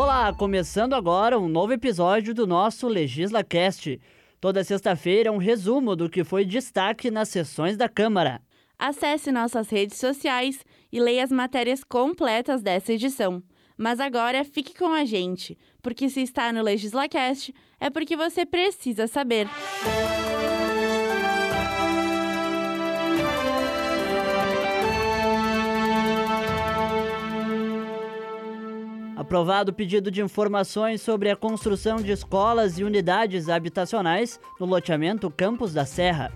Olá, começando agora um novo episódio do nosso LegislaCast. Toda sexta-feira um resumo do que foi destaque nas sessões da Câmara. Acesse nossas redes sociais e leia as matérias completas dessa edição. Mas agora fique com a gente, porque se está no LegislaCast é porque você precisa saber. Aprovado o pedido de informações sobre a construção de escolas e unidades habitacionais no loteamento Campos da Serra.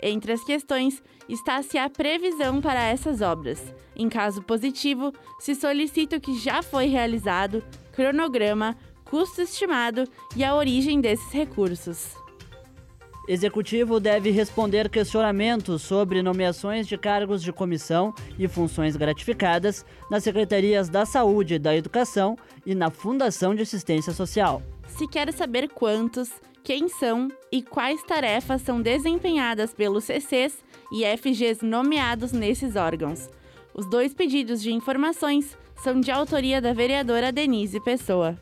Entre as questões está-se a previsão para essas obras. Em caso positivo, se solicita o que já foi realizado, cronograma, custo estimado e a origem desses recursos. Executivo deve responder questionamentos sobre nomeações de cargos de comissão e funções gratificadas nas secretarias da Saúde e da Educação e na Fundação de Assistência Social. Se quer saber quantos, quem são e quais tarefas são desempenhadas pelos CCs e FGs nomeados nesses órgãos. Os dois pedidos de informações são de autoria da vereadora Denise Pessoa.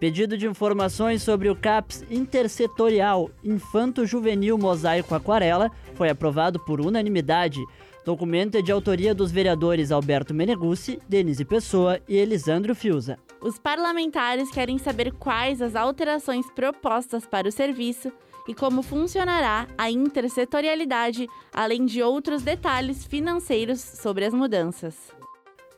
Pedido de informações sobre o CAPS Intersetorial Infanto Juvenil Mosaico Aquarela foi aprovado por unanimidade. Documento é de autoria dos vereadores Alberto Meneguzzi, Denise Pessoa e Elisandro Fiuza. Os parlamentares querem saber quais as alterações propostas para o serviço e como funcionará a intersetorialidade, além de outros detalhes financeiros sobre as mudanças.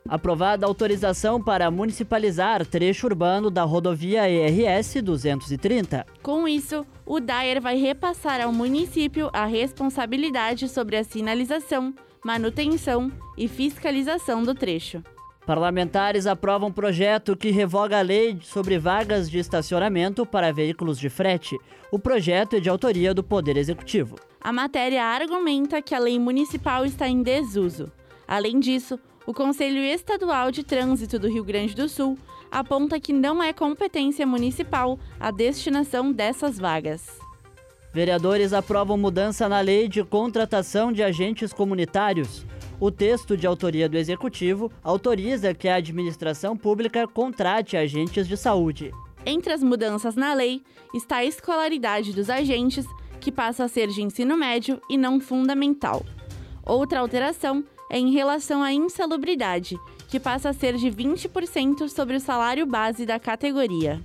Aprovada a autorização para municipalizar trecho urbano da rodovia ERS 230. Com isso, o DAER vai repassar ao município a responsabilidade sobre a sinalização, manutenção e fiscalização do trecho. Parlamentares aprovam projeto que revoga a lei sobre vagas de estacionamento para veículos de frete. O projeto é de autoria do Poder Executivo. A matéria argumenta que a lei municipal está em desuso. Além disso, o Conselho Estadual de Trânsito do Rio Grande do Sul aponta que não é competência municipal a destinação dessas vagas. Vereadores aprovam mudança na lei de contratação de agentes comunitários. O texto de autoria do Executivo autoriza que a administração pública contrate agentes de saúde. Entre as mudanças na lei está a escolaridade dos agentes, que passa a ser de ensino médio e não fundamental. Outra alteração é em relação à insalubridade, que passa a ser de 20% sobre o salário base da categoria.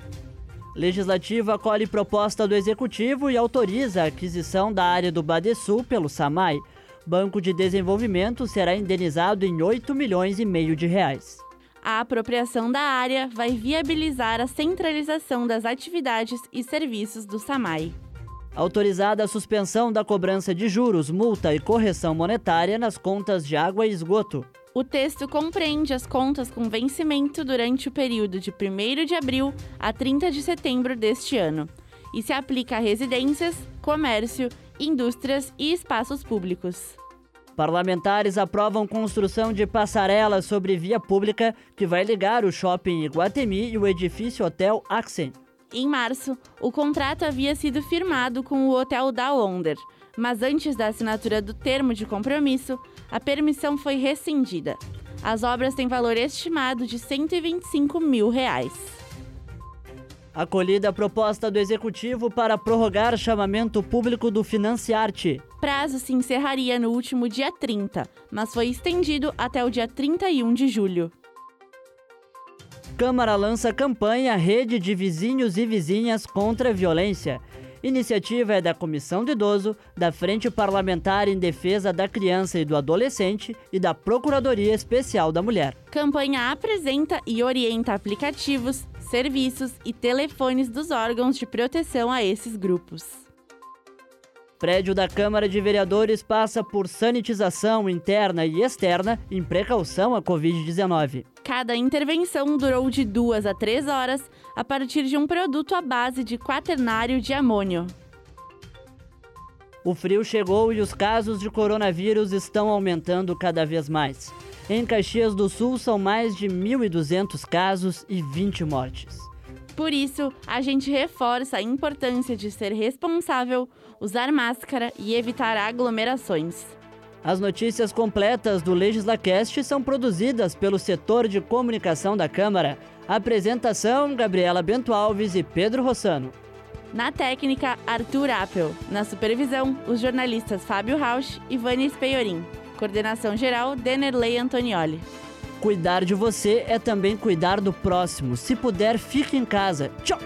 Legislativo acolhe proposta do Executivo e autoriza a aquisição da área do Badesul pelo SAMAI. Banco de Desenvolvimento será indenizado em 8 milhões e meio de reais. A apropriação da área vai viabilizar a centralização das atividades e serviços do SAMAI. Autorizada a suspensão da cobrança de juros, multa e correção monetária nas contas de água e esgoto. O texto compreende as contas com vencimento durante o período de 1 de abril a 30 de setembro deste ano e se aplica a residências, comércio, indústrias e espaços públicos. Parlamentares aprovam construção de passarela sobre via pública que vai ligar o shopping Iguatemi e o edifício Hotel Axen. Em março, o contrato havia sido firmado com o Hotel da Wonder, mas antes da assinatura do termo de compromisso, a permissão foi rescindida. As obras têm valor estimado de 125 mil reais. Acolhida a proposta do Executivo para prorrogar chamamento público do Financiarte. Prazo se encerraria no último dia 30, mas foi estendido até o dia 31 de julho. Câmara lança campanha Rede de Vizinhos e Vizinhas contra a Violência. Iniciativa é da Comissão de Idoso, da Frente Parlamentar em Defesa da Criança e do Adolescente e da Procuradoria Especial da Mulher. Campanha apresenta e orienta aplicativos, serviços e telefones dos órgãos de proteção a esses grupos. Prédio da Câmara de Vereadores passa por sanitização interna e externa em precaução à Covid-19. Cada intervenção durou de duas a três horas a partir de um produto à base de quaternário de amônio. O frio chegou e os casos de coronavírus estão aumentando cada vez mais. Em Caxias do Sul são mais de 1.200 casos e 20 mortes. Por isso, a gente reforça a importância de ser responsável, usar máscara e evitar aglomerações. As notícias completas do LegislaCast são produzidas pelo setor de comunicação da Câmara. Apresentação: Gabriela Bento Alves e Pedro Rossano. Na técnica, Arthur Appel. Na supervisão, os jornalistas Fábio Rausch e Vânia Speiorim. Coordenação geral, Denerley Antonioli. Cuidar de você é também cuidar do próximo. Se puder, fique em casa. Tchau!